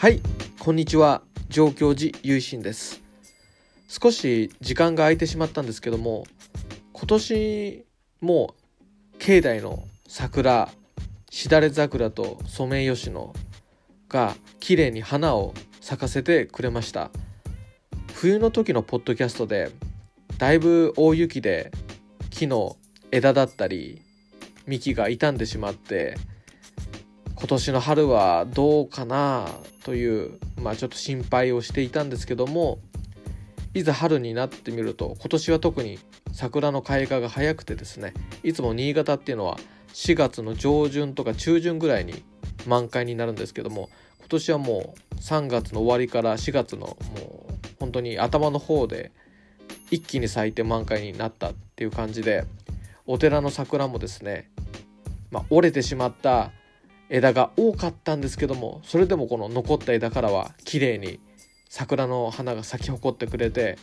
はいこんにちは。上京寺ゆいしんです。少し時間が空いてしまったんですけども今年も境内の桜しだれ桜とソメイヨシノが綺麗に花を咲かせてくれました。冬の時のポッドキャストでだいぶ大雪で木の枝だったり幹が傷んでしまって今年の春はどうかなというまあちょっと心配をしていたんですけどもいざ春になってみると今年は特に桜の開花が早くてですねいつも新潟っていうのは4月の上旬とか中旬ぐらいに満開になるんですけども今年はもう3月の終わりから4月のもう本当に頭の方で一気に咲いて満開になったっていう感じでお寺の桜もですね、まあ、折れてしまった枝が多かったんですけどもそれでもこの残った枝からは綺麗に桜の花が咲き誇ってくれて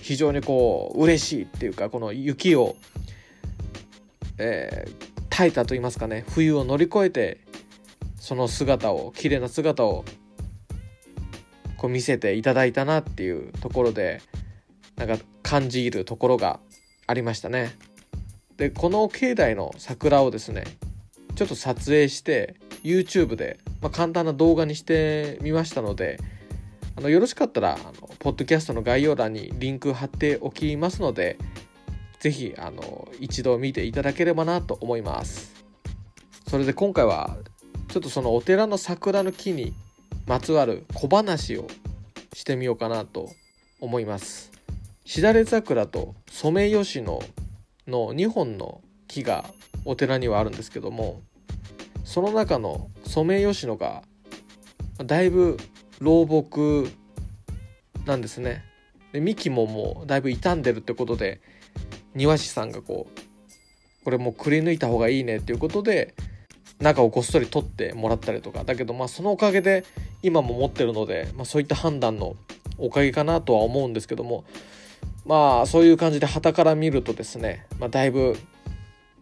非常にこう嬉しいっていうかこの雪を、えー、耐えたと言いますかね冬を乗り越えてその姿を綺麗な姿をこう見せていただいたなっていうところでなんか感じるところがありましたね。でこの境内の桜をですねちょっと撮影して YouTube で、まあ、簡単な動画にしてみましたのであのよろしかったらあのポッドキャストの概要欄にリンク貼っておきますので是非あの一度見ていただければなと思います。それで今回はちょっとそのお寺の桜の木にまつわる小話をしてみようかなと思います。しだれ桜とソメイヨシノの2本の木がお寺にはあるんですけどもその中のソメイヨシノがだいぶ老木なんですね。で幹ももうだいぶ傷んでるってことで庭師さんがこうこれもうくり抜いた方がいいねっていうことで中をこっそり取ってもらったりとか。だけどまあそのおかげで今も持ってるので、まあ、そういった判断のおかげかなとは思うんですけどもまあそういう感じで旗から見るとですね、まあ、だいぶ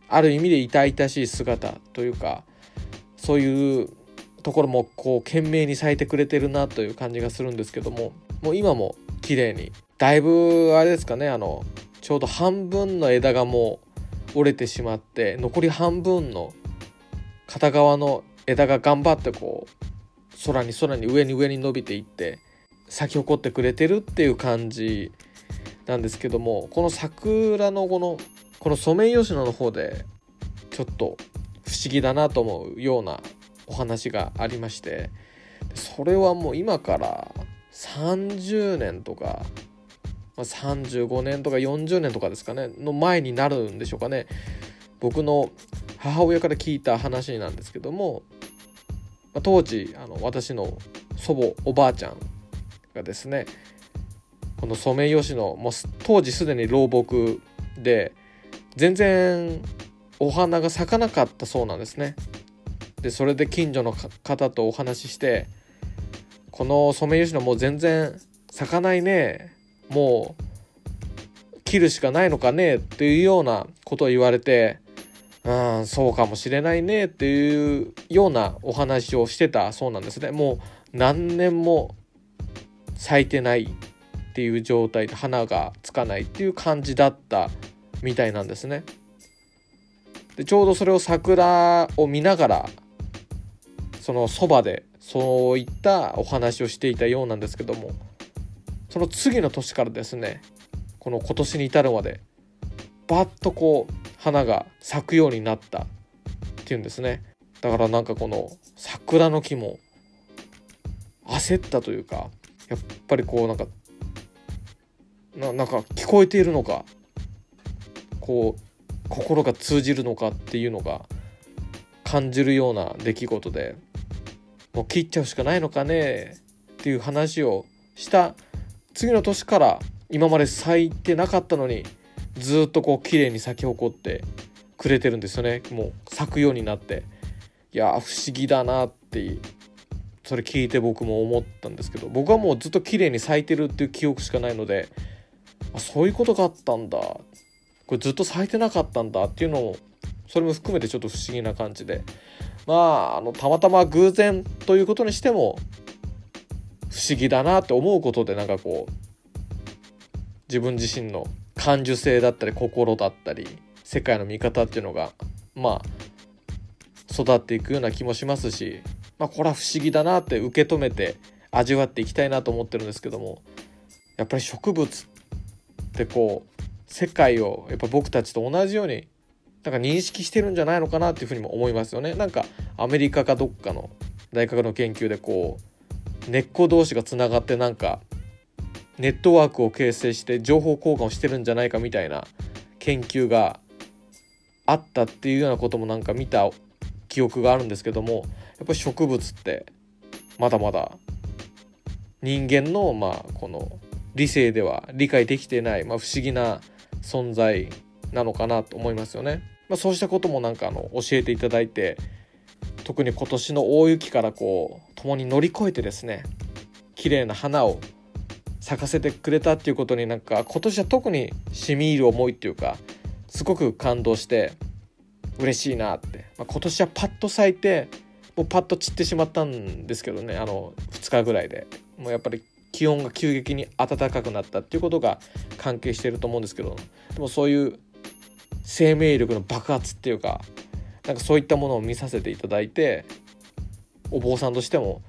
ある意味で痛々しい姿というかそういうところもこう懸命に咲いてくれてるなという感じがするんですけどももう今も綺麗にだいぶあれですかねあのちょうど半分の枝がもう折れてしまって残り半分の片側の枝が頑張ってこう空に空に上に上に伸びていって咲き誇ってくれてるっていう感じなんですけどもこの桜のこのこのソメイヨシノの方でちょっと不思議だなと思うようなお話がありましてそれはもう今から30年とか、35年とか40年とかですかねの前になるんでしょうかね。僕の母親から聞いた話なんですけども、当時あの私の祖母おばあちゃんがですねこのソメイヨシノもう当時すでに老木で全然お花が咲かなかったそうなんですね。でそれで近所の方とお話ししてこのソメイヨシノもう全然咲かないね。もう切るしかないのかねっていうようなことを言われてうんそうかもしれないねっていうようなお話をしてたそうなんですね。もう何年も咲いてないっていう状態で花がつかないっていう感じだったみたいなんですね。でちょうどそれを桜を見ながらそのそばでそういったお話をしていたようなんですけどもその次の年からですねこの今年に至るまでバッとこう花が咲くようになったっていうんですね。だからなんかこの桜の木も焦ったというかやっぱりこうなんかななんか聞こえているのかこう心が通じるのかっていうのが感じるような出来事でもう切っちゃうしかないのかねっていう話をした次の年から今まで咲いてなかったのにずっとこう綺麗に咲き誇ってくれてるんですよねもう咲くようになって。いや不思議だなってそれ聞いて僕も思ったんですけど僕はもうずっと綺麗に咲いてるっていう記憶しかないのであそういうことがあったんだ。これずっと咲いてなかったんだっていうのをそれも含めてちょっと不思議な感じで。まああのたまたま偶然ということにしても不思議だなって思うことでなんかこう自分自身の感受性だったり心だったり世界の見方っていうのがまあ育っていくような気もしますし、まあ、これは不思議だなって受け止めて味わっていきたいなと思ってるんですけどもやっぱり植物ってこう世界をやっぱ僕たちと同じようになんか認識してるんじゃないのかなっていうふうにも思いますよね。なんかアメリカかどっかの大学の研究でこう根っこ同士がつながってなんかネットワークを形成して情報交換をしてるんじゃないかみたいな研究があったっていうようなこともなんか見た記憶があるんですけどもやっぱり植物ってまだまだ人間のまあこの理性では理解できてない、まあ、不思議な存在なのかなと思いますよね。まあ、そうしたこともなんかあの教えていただいて特に今年の大雪からこう共に乗り越えてですね綺麗な花を咲かせてくれたっていうことになんか今年は特にしみ入る思いっていうかすごく感動して嬉しいなって、まあ、今年はパッと咲いてもうパッと散ってしまったんですけどねあの2日ぐらいでもうやっぱり気温が急激に暖かくなったっていうことが関係してると思うんですけどでもそういう生命力の爆発っていうかなんかそういったものを見させていただいてお坊さんとしても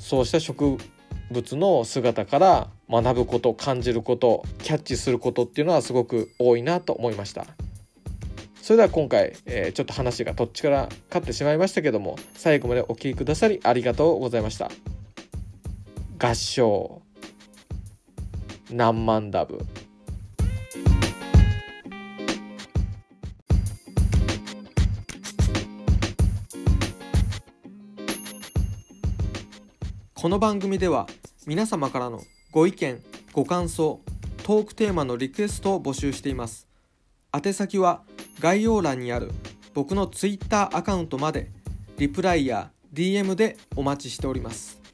そうした植物の姿から学ぶこと感じることキャッチすることっていうのはすごく多いなと思いました。それでは今回、えー、ちょっと話がどっちから勝ってしまいましたけども最後までお聴きくださりありがとうございました。合唱。何万ダブ。この番組では皆様からのご意見ご感想トークテーマのリクエストを募集しています。宛先は概要欄にある僕の Twitter アカウントまでリプライや DM でお待ちしております。